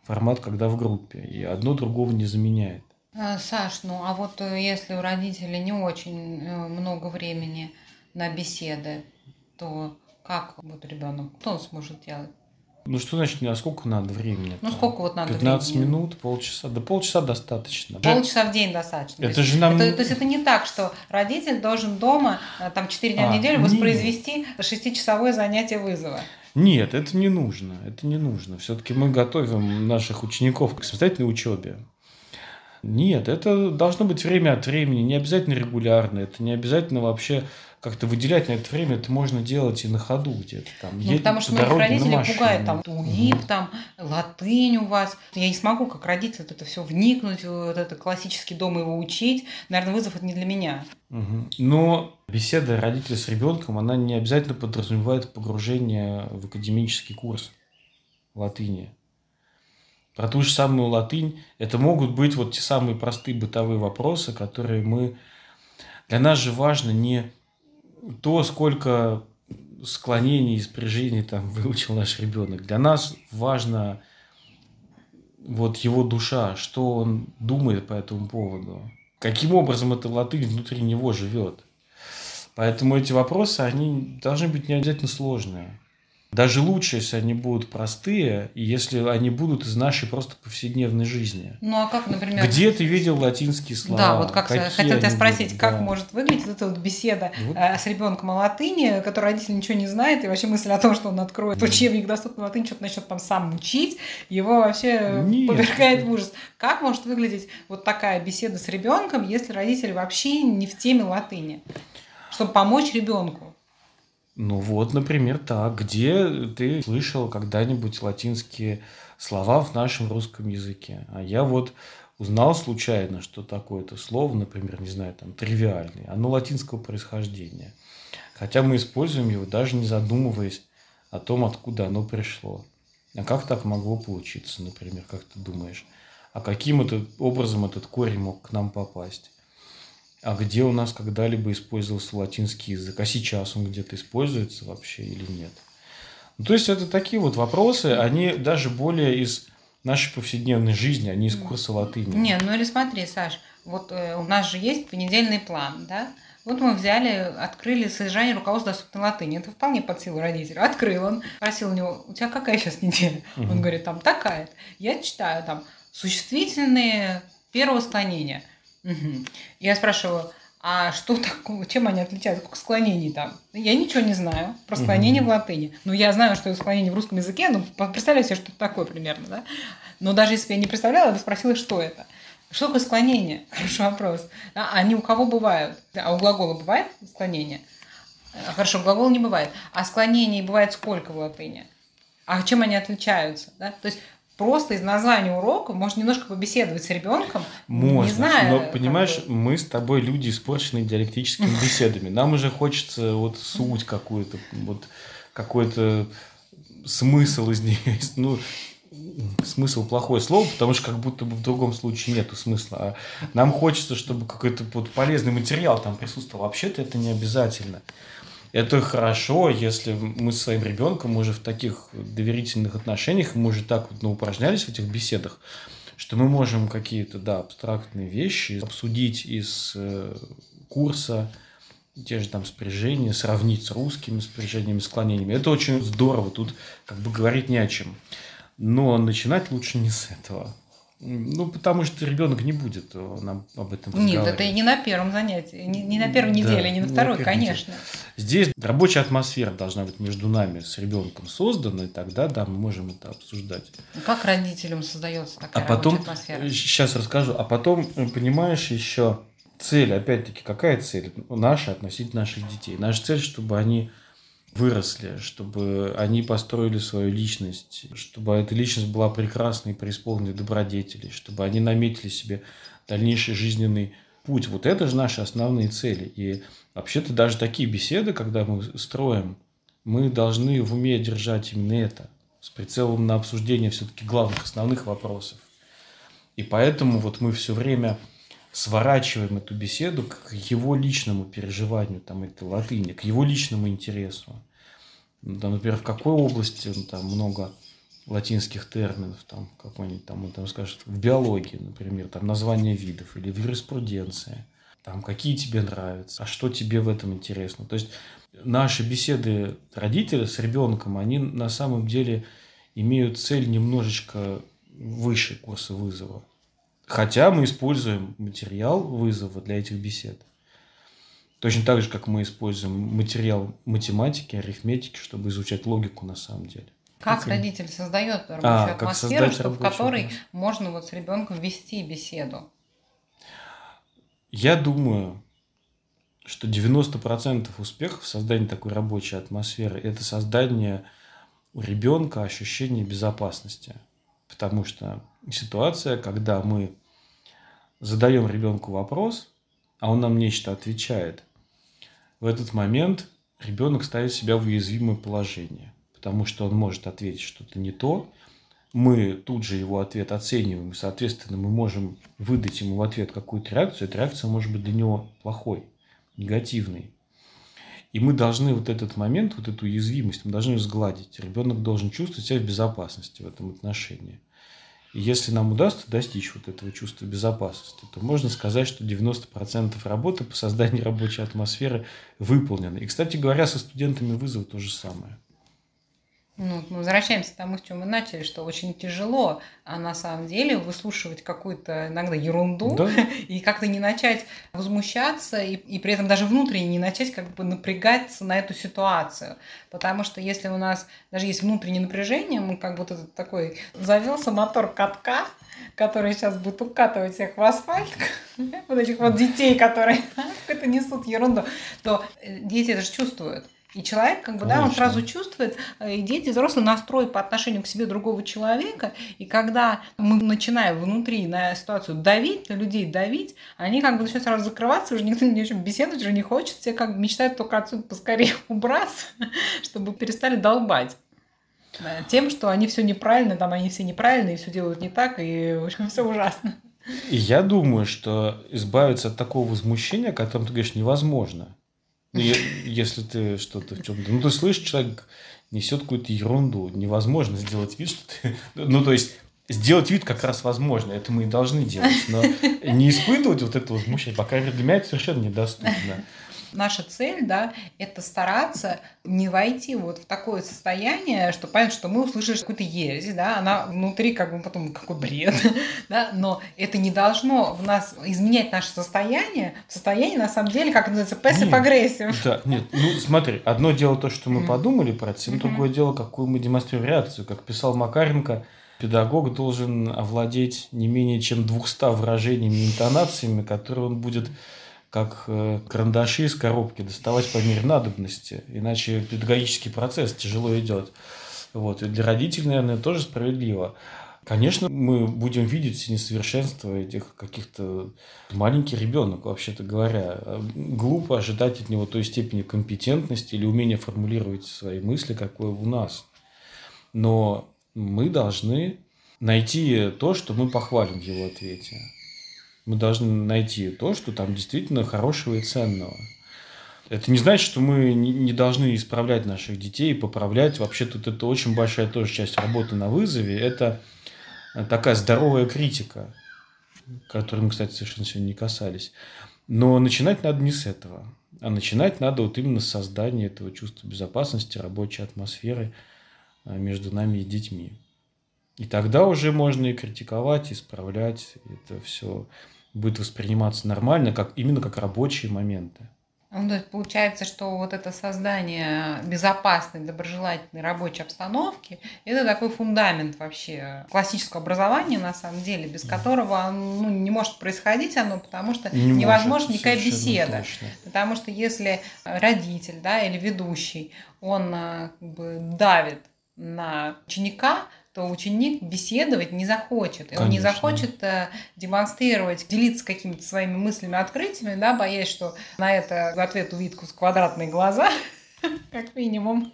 формат, когда в группе. И одно другого не заменяет. А, Саш, ну а вот э, если у родителей не очень э, много времени на беседы, то как вот ребенок, что он сможет делать? Ну что значит, а сколько надо времени? Ну сколько вот надо 15 времени? минут, полчаса. Да полчаса достаточно. Полчаса в день достаточно. Это же нам... Это, то есть это не так, что родитель должен дома э, там 4 дня а, в неделю нет. воспроизвести 6-часовое занятие вызова. Нет, это не нужно. Это не нужно. Все-таки мы готовим наших учеников к самостоятельной учебе. Нет, это должно быть время от времени, не обязательно регулярно, это не обязательно вообще как-то выделять на это время, это можно делать и на ходу где-то там. Ну, потому что многих родителей пугает там УИП, угу. там латынь у вас. Я не смогу как родитель вот это все вникнуть, вот это классический дом его учить. Наверное, вызов это не для меня. Угу. Но беседа родителя с ребенком, она не обязательно подразумевает погружение в академический курс латыни. Про ту же самую латынь это могут быть вот те самые простые бытовые вопросы, которые мы... Для нас же важно не то, сколько склонений и спряжений там выучил наш ребенок. Для нас важно вот его душа, что он думает по этому поводу. Каким образом эта латынь внутри него живет. Поэтому эти вопросы, они должны быть не обязательно сложные. Даже лучше, если они будут простые, и если они будут из нашей просто повседневной жизни. Ну а как, например... Где ты видел латинские слова? Да, вот как хотел тебя спросить, будут, как да. может выглядеть эта вот беседа вот. Э, с ребенком о латыни, который родитель ничего не знает, и вообще мысль о том, что он откроет mm. учебник доступный латынь, что-то начнет там сам учить, его вообще Нет. повергает в ужас. Как может выглядеть вот такая беседа с ребенком, если родитель вообще не в теме латыни? Чтобы помочь ребенку. Ну вот, например, так. Где ты слышал когда-нибудь латинские слова в нашем русском языке? А я вот узнал случайно, что такое-то слово, например, не знаю, там, тривиальный, оно латинского происхождения. Хотя мы используем его, даже не задумываясь о том, откуда оно пришло. А как так могло получиться, например, как ты думаешь? А каким это образом этот корень мог к нам попасть? А где у нас когда-либо использовался латинский язык, а сейчас он где-то используется вообще или нет. Ну, то есть это такие вот вопросы, они даже более из нашей повседневной жизни, а не из курса латыни. Не, ну или смотри, Саш, вот э, у нас же есть понедельный план, да? Вот мы взяли, открыли содержание руководства доступной латыни. Это вполне под силу родителя. Открыл он, спросил у него, у тебя какая сейчас неделя? Угу. Он говорит, там такая. Я читаю там существительные первого склонения – Угу. Я спрашиваю, а что такое, чем они отличаются, как склонений там? Я ничего не знаю про склонение угу. в латыни. Ну, я знаю, что это склонение в русском языке, ну, представляю себе, что это такое примерно, да? Но даже если я не представляла, я бы спросила, что это. Что такое склонение? Хороший вопрос. А они у кого бывают? А у глагола бывает склонение? Хорошо, глагол не бывает. А склонений бывает сколько в латыни? А чем они отличаются? Да? То есть просто из названия урока можно немножко побеседовать с ребенком, можно, не знаю. Но понимаешь, бы... мы с тобой люди испорченные диалектическими беседами. Нам уже хочется вот суть какую-то, вот какой-то смысл из нее. Ну, смысл плохое слово, потому что как будто бы в другом случае нету смысла. А нам хочется, чтобы какой-то вот полезный материал там присутствовал. Вообще-то это не обязательно. Это хорошо, если мы с своим ребенком уже в таких доверительных отношениях, мы уже так вот ну, упражнялись в этих беседах, что мы можем какие-то, да, абстрактные вещи обсудить из э, курса, те же там спряжения, сравнить с русскими спряжениями, склонениями. Это очень здорово, тут как бы говорить не о чем. Но начинать лучше не с этого. Ну, потому что ребенок не будет э, нам об этом Нет, это не на первом занятии, не, не на первой неделе, да, не на второй, не конечно. Неделе. Здесь рабочая атмосфера должна быть между нами с ребенком создана, и тогда, да, мы можем это обсуждать. Как родителям создается такая а потом, атмосфера? Сейчас расскажу. А потом, э, понимаешь, еще цель, опять-таки, какая цель? Наша относительно наших детей. Наша цель, чтобы они выросли, чтобы они построили свою личность, чтобы эта личность была прекрасной, преисполненной добродетелей, чтобы они наметили себе дальнейший жизненный путь. Вот это же наши основные цели. И вообще-то даже такие беседы, когда мы строим, мы должны в уме держать именно это, с прицелом на обсуждение все-таки главных, основных вопросов. И поэтому вот мы все время сворачиваем эту беседу к его личному переживанию там, этой латыни, к его личному интересу. Ну, например, в какой области ну, там много латинских терминов, там какой-нибудь там, он там скажет, в биологии, например, там название видов или в юриспруденции, там какие тебе нравятся, а что тебе в этом интересно. То есть наши беседы родителя с ребенком, они на самом деле имеют цель немножечко выше курса вызова. Хотя мы используем материал вызова для этих бесед. Точно так же, как мы используем материал математики, арифметики, чтобы изучать логику на самом деле. Как, как родитель создает рабочую а, атмосферу, чтобы, в которой атмосферу. можно вот с ребенком вести беседу? Я думаю, что 90% успеха в создании такой рабочей атмосферы – это создание у ребенка ощущения безопасности. Потому что ситуация, когда мы задаем ребенку вопрос, а он нам нечто отвечает, в этот момент ребенок ставит себя в уязвимое положение, потому что он может ответить что-то не то, мы тут же его ответ оцениваем, и, соответственно, мы можем выдать ему в ответ какую-то реакцию, эта реакция может быть для него плохой, негативной. И мы должны вот этот момент, вот эту уязвимость, мы должны сгладить. Ребенок должен чувствовать себя в безопасности в этом отношении. Если нам удастся достичь вот этого чувства безопасности, то можно сказать, что 90% работы по созданию рабочей атмосферы выполнены. И, кстати говоря, со студентами вызов то же самое. Ну, мы возвращаемся к тому, с чем мы начали, что очень тяжело а на самом деле выслушивать какую-то иногда ерунду да. и как-то не начать возмущаться и, и при этом даже внутренне не начать как бы напрягаться на эту ситуацию. Потому что если у нас даже есть внутреннее напряжение, мы как будто такой завелся мотор катка, который сейчас будет укатывать всех в асфальт, вот этих вот детей, которые несут ерунду, то э, дети это же чувствуют. И человек, как бы, Конечно. да, он сразу чувствует, э, и дети, взрослый настрой по отношению к себе другого человека. И когда мы начинаем внутри на ситуацию давить, на людей давить, они как бы начинают сразу закрываться, уже никто ни о чем беседовать уже не хочет, все как бы мечтают только отсюда поскорее убраться, чтобы перестали долбать тем, что они все неправильно, там они все неправильные, все делают не так, и в общем все ужасно. И я думаю, что избавиться от такого возмущения, о котором ты говоришь, невозможно. Ну, если ты что-то в чем-то... Ну, ты слышишь, человек несет какую-то ерунду. Невозможно сделать вид, что ты... Ну, то есть, сделать вид как раз возможно. Это мы и должны делать. Но не испытывать вот это возмущение, пока для меня это совершенно недоступно наша цель, да, это стараться не войти вот в такое состояние, что понятно, что мы услышали какую-то ересь, да, она внутри как бы потом какой бред, да, но это не должно в нас изменять наше состояние, состояние на самом деле, как называется, passive aggressive. Да, нет, ну смотри, одно дело то, что мы подумали про это, совсем другое дело, какую мы демонстрируем реакцию, как писал Макаренко, педагог должен овладеть не менее чем 200 выражениями и интонациями, которые он будет как э, карандаши из коробки доставать по мере надобности, иначе педагогический процесс тяжело идет. Вот. И для родителей, наверное, тоже справедливо. Конечно, мы будем видеть несовершенство этих каких-то... Маленький ребенок, вообще-то говоря. Глупо ожидать от него той степени компетентности или умения формулировать свои мысли, какое у нас. Но мы должны найти то, что мы похвалим в его ответе. Мы должны найти то, что там действительно хорошего и ценного. Это не значит, что мы не должны исправлять наших детей, поправлять. Вообще тут это очень большая тоже часть работы на вызове. Это такая здоровая критика, которой мы, кстати, совершенно сегодня не касались. Но начинать надо не с этого, а начинать надо вот именно с создания этого чувства безопасности, рабочей атмосферы а, между нами и детьми. И тогда уже можно и критиковать, исправлять. Это все будет восприниматься нормально, как, именно как рабочие моменты. Ну, то есть получается, что вот это создание безопасной, доброжелательной рабочей обстановки – это такой фундамент вообще классического образования, на самом деле, без которого ну, не может происходить оно, потому что не невозможно может, никакая беседа. Точно. Потому что если родитель да, или ведущий, он э, как бы давит на ученика, то ученик беседовать не захочет. Конечно. Он не захочет э, демонстрировать, делиться какими-то своими мыслями, открытиями, да, боясь, что на это в ответ увидит квадратные глаза, как минимум.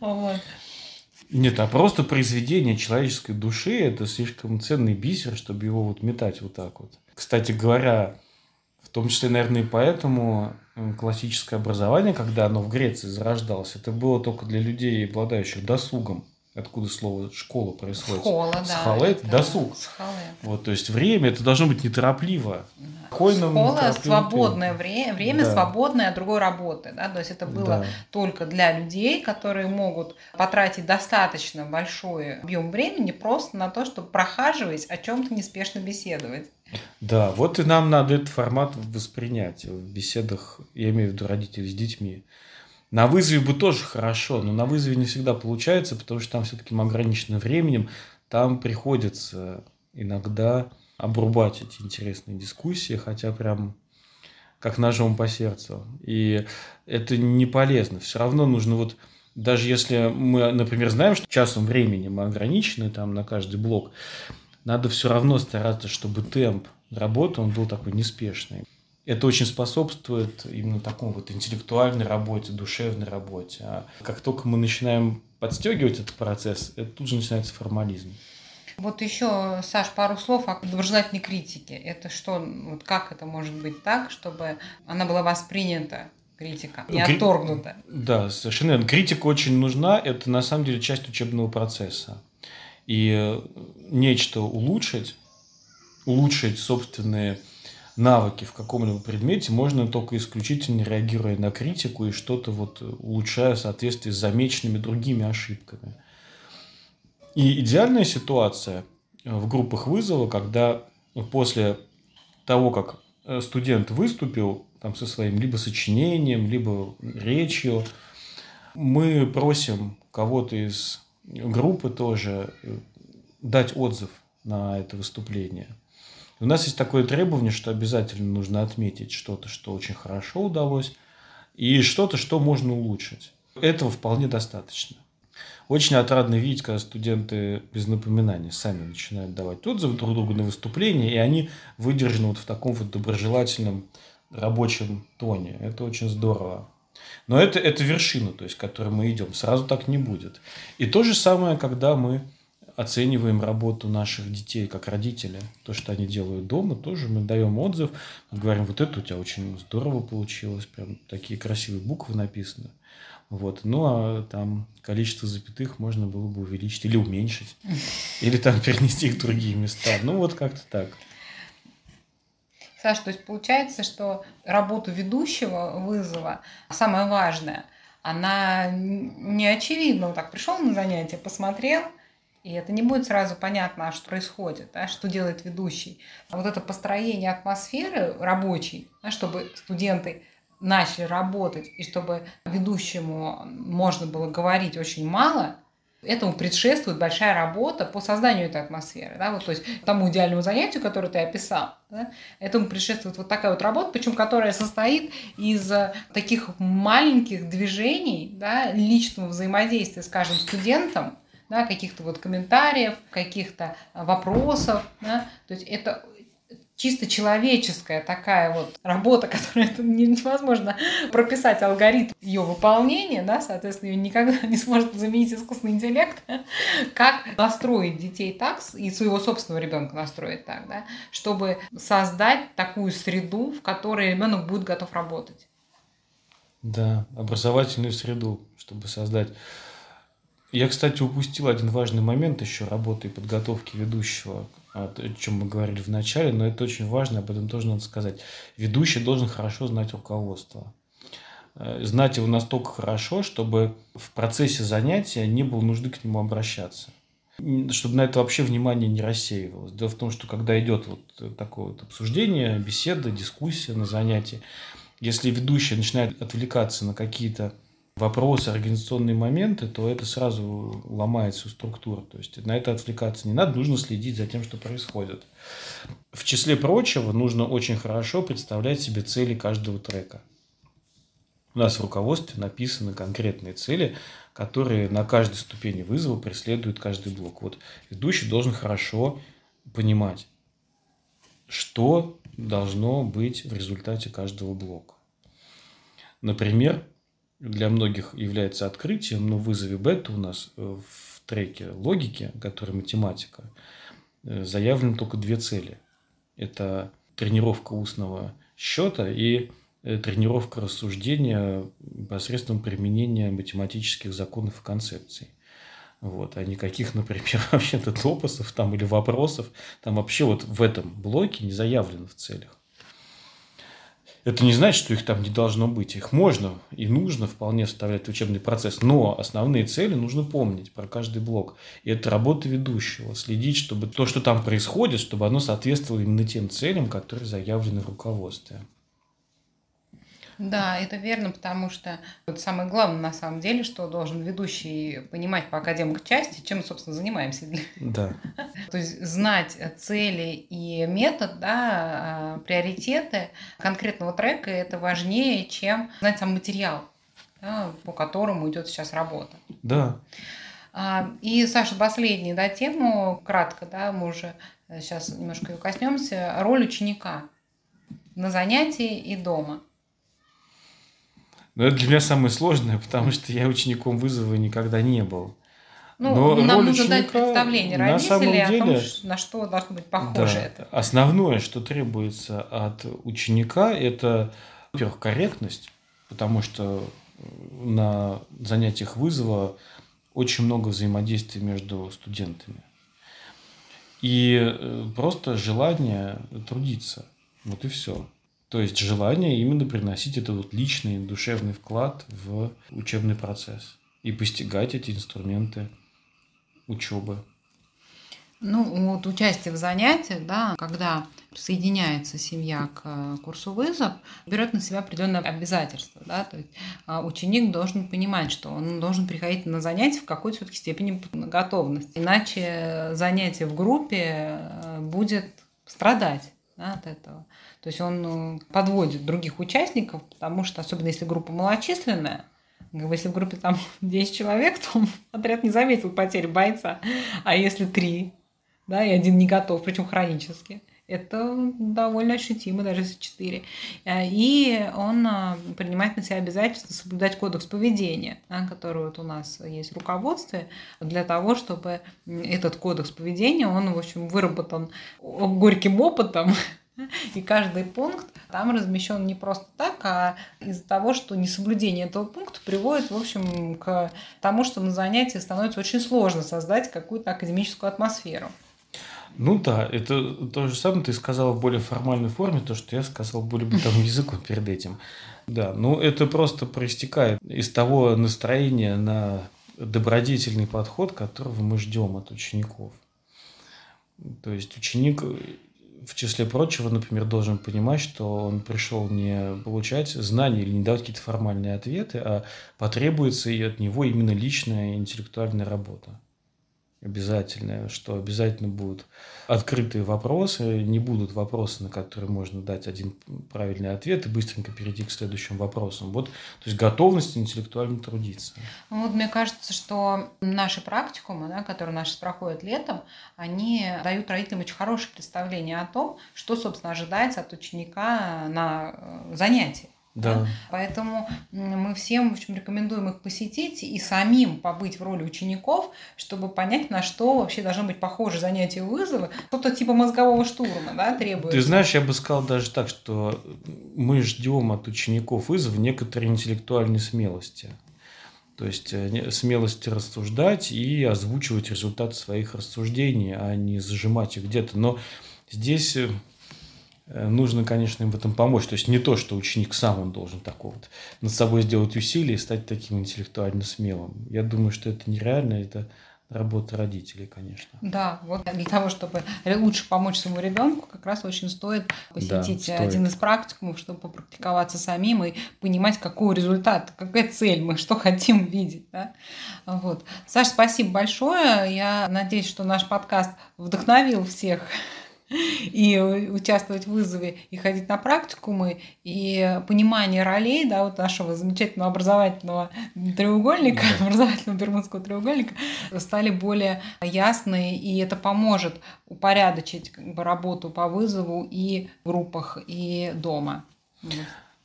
вот. Нет, а просто произведение человеческой души – это слишком ценный бисер, чтобы его вот метать вот так вот. Кстати говоря, в том числе, наверное, и поэтому классическое образование, когда оно в Греции зарождалось, это было только для людей, обладающих досугом откуда слово школа происходит. Школа, да. Схала – это досуг. Схала. Вот, то есть время это должно быть неторопливо. Да. Школа – свободное время, время да. свободное от другой работы. Да? То есть это было да. только для людей, которые могут потратить достаточно большой объем времени просто на то, чтобы прохаживаясь, о чем-то неспешно беседовать. Да, вот и нам надо этот формат воспринять в беседах, я имею в виду родителей с детьми. На вызове бы тоже хорошо, но на вызове не всегда получается, потому что там все-таки мы ограничены временем. Там приходится иногда обрубать эти интересные дискуссии, хотя прям как ножом по сердцу. И это не полезно. Все равно нужно вот даже если мы, например, знаем, что часом времени мы ограничены там на каждый блок, надо все равно стараться, чтобы темп работы он был такой неспешный. Это очень способствует именно такому вот интеллектуальной работе, душевной работе. А как только мы начинаем подстегивать этот процесс, это тут же начинается формализм. Вот еще, Саш, пару слов о доброжелательной критике. Это что, вот как это может быть так, чтобы она была воспринята критика, не Кри... отторгнута? Да, совершенно верно. Критика очень нужна. Это на самом деле часть учебного процесса. И нечто улучшить, улучшить собственные навыки в каком-либо предмете можно только исключительно реагируя на критику и что-то вот улучшая в соответствии с замеченными другими ошибками. И идеальная ситуация в группах вызова, когда после того, как э, студент выступил там, со своим либо сочинением, либо речью, мы просим кого-то из группы тоже э, дать отзыв на это выступление – у нас есть такое требование, что обязательно нужно отметить что-то, что очень хорошо удалось, и что-то, что можно улучшить. Этого вполне достаточно. Очень отрадно видеть, когда студенты без напоминания сами начинают давать отзывы друг другу на выступление, и они выдержаны вот в таком вот доброжелательном рабочем тоне. Это очень здорово. Но это, это вершина, то есть, к которой мы идем. Сразу так не будет. И то же самое, когда мы оцениваем работу наших детей как родители. То, что они делают дома, тоже мы даем отзыв. Мы говорим, вот это у тебя очень здорово получилось, прям такие красивые буквы написаны. Вот. Ну, а там количество запятых можно было бы увеличить или уменьшить. Или там перенести их в другие места. Ну, вот как-то так. Саша, то есть получается, что работа ведущего вызова самое важное, она не очевидна. Вот так пришел на занятие, посмотрел, и это не будет сразу понятно, что происходит, да, что делает ведущий. А вот это построение атмосферы рабочей, да, чтобы студенты начали работать, и чтобы ведущему можно было говорить очень мало, Этому предшествует большая работа по созданию этой атмосферы. Да? Вот, то есть тому идеальному занятию, которое ты описал, да? этому предшествует вот такая вот работа, причем которая состоит из таких маленьких движений, да, личного взаимодействия, скажем, студентом, да, каких-то вот комментариев, каких-то вопросов. Да? То есть это чисто человеческая такая вот работа, которую невозможно прописать алгоритм ее выполнения, да, соответственно, ее никогда не сможет заменить искусственный интеллект, как настроить детей так и своего собственного ребенка настроить так, да, чтобы создать такую среду, в которой ребенок будет готов работать. Да, образовательную среду, чтобы создать. Я, кстати, упустил один важный момент еще работы и подготовки ведущего о чем мы говорили в начале, но это очень важно, об этом тоже надо сказать. Ведущий должен хорошо знать руководство. Э, знать его настолько хорошо, чтобы в процессе занятия не было нужды к нему обращаться. Чтобы на это вообще внимание не рассеивалось. Дело в том, что когда идет вот такое вот обсуждение, беседа, дискуссия на занятии, если ведущий начинает отвлекаться на какие-то вопросы, организационные моменты, то это сразу ломает всю структуру. То есть на это отвлекаться не надо, нужно следить за тем, что происходит. В числе прочего, нужно очень хорошо представлять себе цели каждого трека. У нас в руководстве написаны конкретные цели, которые на каждой ступени вызова преследует каждый блок. Вот ведущий должен хорошо понимать, что должно быть в результате каждого блока. Например, для многих является открытием, но в вызове бета у нас э, в треке логики, который математика, э, заявлены только две цели. Это тренировка устного счета и э, тренировка рассуждения посредством применения математических законов и концепций. Вот, а никаких, например, вообще-то топосов там или вопросов там вообще вот в этом блоке не заявлено в целях. Это не значит, что их там не должно быть. Их можно и нужно вполне вставлять в учебный процесс. Но основные цели нужно помнить про каждый блок. И это работа ведущего. Следить, чтобы то, что там происходит, чтобы оно соответствовало именно тем целям, которые заявлены в руководстве. Да, это верно, потому что вот самое главное на самом деле, что должен ведущий понимать по академик части, чем, собственно, занимаемся. Да. То есть знать цели и метод, да, а, приоритеты конкретного трека, это важнее, чем знать сам материал, да, по которому идет сейчас работа. Да. А, и, Саша, последнюю да, тему, кратко, да, мы уже сейчас немножко ее коснемся, роль ученика на занятии и дома. Но это для меня самое сложное, потому что я учеником вызова никогда не был. Ну, Но нам нужно дать представление родителей деле, о том, на что должно быть похоже да, это. Основное, что требуется от ученика, это, во-первых, корректность, потому что на занятиях вызова очень много взаимодействия между студентами. И э, просто желание трудиться. Вот и все. То есть желание именно приносить этот вот личный душевный вклад в учебный процесс и постигать эти инструменты учебы. Ну, вот участие в занятиях, да, когда присоединяется семья к курсу вызов, берет на себя определенные обязательства. Да? То есть а, ученик должен понимать, что он должен приходить на занятия в какой-то все-таки степени готовности. Иначе занятие в группе э, будет страдать да, от этого. То есть он э, подводит других участников, потому что, особенно если группа малочисленная, если в группе там 10 человек, то отряд не заметил потери бойца. А если три, да, и один не готов, причем хронически, это довольно ощутимо, даже если четыре. Э, и он э, принимает на себя обязательство соблюдать кодекс поведения, который вот у нас есть в руководстве, для того, чтобы этот кодекс поведения, он, в общем, выработан горьким опытом, и каждый пункт там размещен не просто так, а из-за того, что несоблюдение этого пункта приводит, в общем, к тому, что на занятии становится очень сложно создать какую-то академическую атмосферу. Ну да, это то же самое ты сказал в более формальной форме, то, что я сказал более бытовым языком перед этим. Да, ну это просто проистекает из того настроения на добродетельный подход, которого мы ждем от учеников. То есть ученик в числе прочего, например, должен понимать, что он пришел не получать знания или не давать какие-то формальные ответы, а потребуется и от него именно личная интеллектуальная работа обязательное, что обязательно будут открытые вопросы, не будут вопросы, на которые можно дать один правильный ответ и быстренько перейти к следующим вопросам. Вот, то есть готовность интеллектуально трудиться. Вот мне кажется, что наши практикумы, да, которые наши проходят летом, они дают родителям очень хорошее представление о том, что, собственно, ожидается от ученика на э, занятии. Да. да. Поэтому мы всем в общем, рекомендуем их посетить и самим побыть в роли учеников, чтобы понять, на что вообще должны быть похожи занятия вызовы. Что-то типа мозгового штурма да, требуется. Ты знаешь, я бы сказал даже так, что мы ждем от учеников вызова некоторой интеллектуальной смелости. То есть э, смелости рассуждать и озвучивать результаты своих рассуждений, а не зажимать их где-то. Но здесь Э, нужно, конечно, им в этом помочь. То есть не то, что ученик сам он должен так вот над собой сделать усилия и стать таким интеллектуально смелым. Я думаю, что это нереально, это работа родителей, конечно. Да, вот для того, чтобы лучше помочь своему ребенку, как раз очень стоит посетить да, стоит. один из практикумов, чтобы попрактиковаться самим и понимать, какой результат, какая цель мы, что хотим видеть. Да? Вот. Саша, спасибо большое. Я надеюсь, что наш подкаст вдохновил всех и участвовать в вызове, и ходить на практикумы, и понимание ролей, да, вот нашего замечательного образовательного треугольника, да. образовательного бермудского треугольника, стали более ясные, и это поможет упорядочить как бы, работу по вызову и в группах, и дома.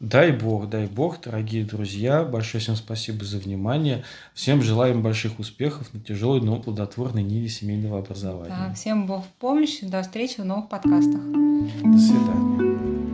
Дай Бог, дай Бог, дорогие друзья. Большое всем спасибо за внимание. Всем желаем больших успехов на тяжелой, но плодотворной ниве семейного образования. Да, всем Бог в помощь. До встречи в новых подкастах. До свидания.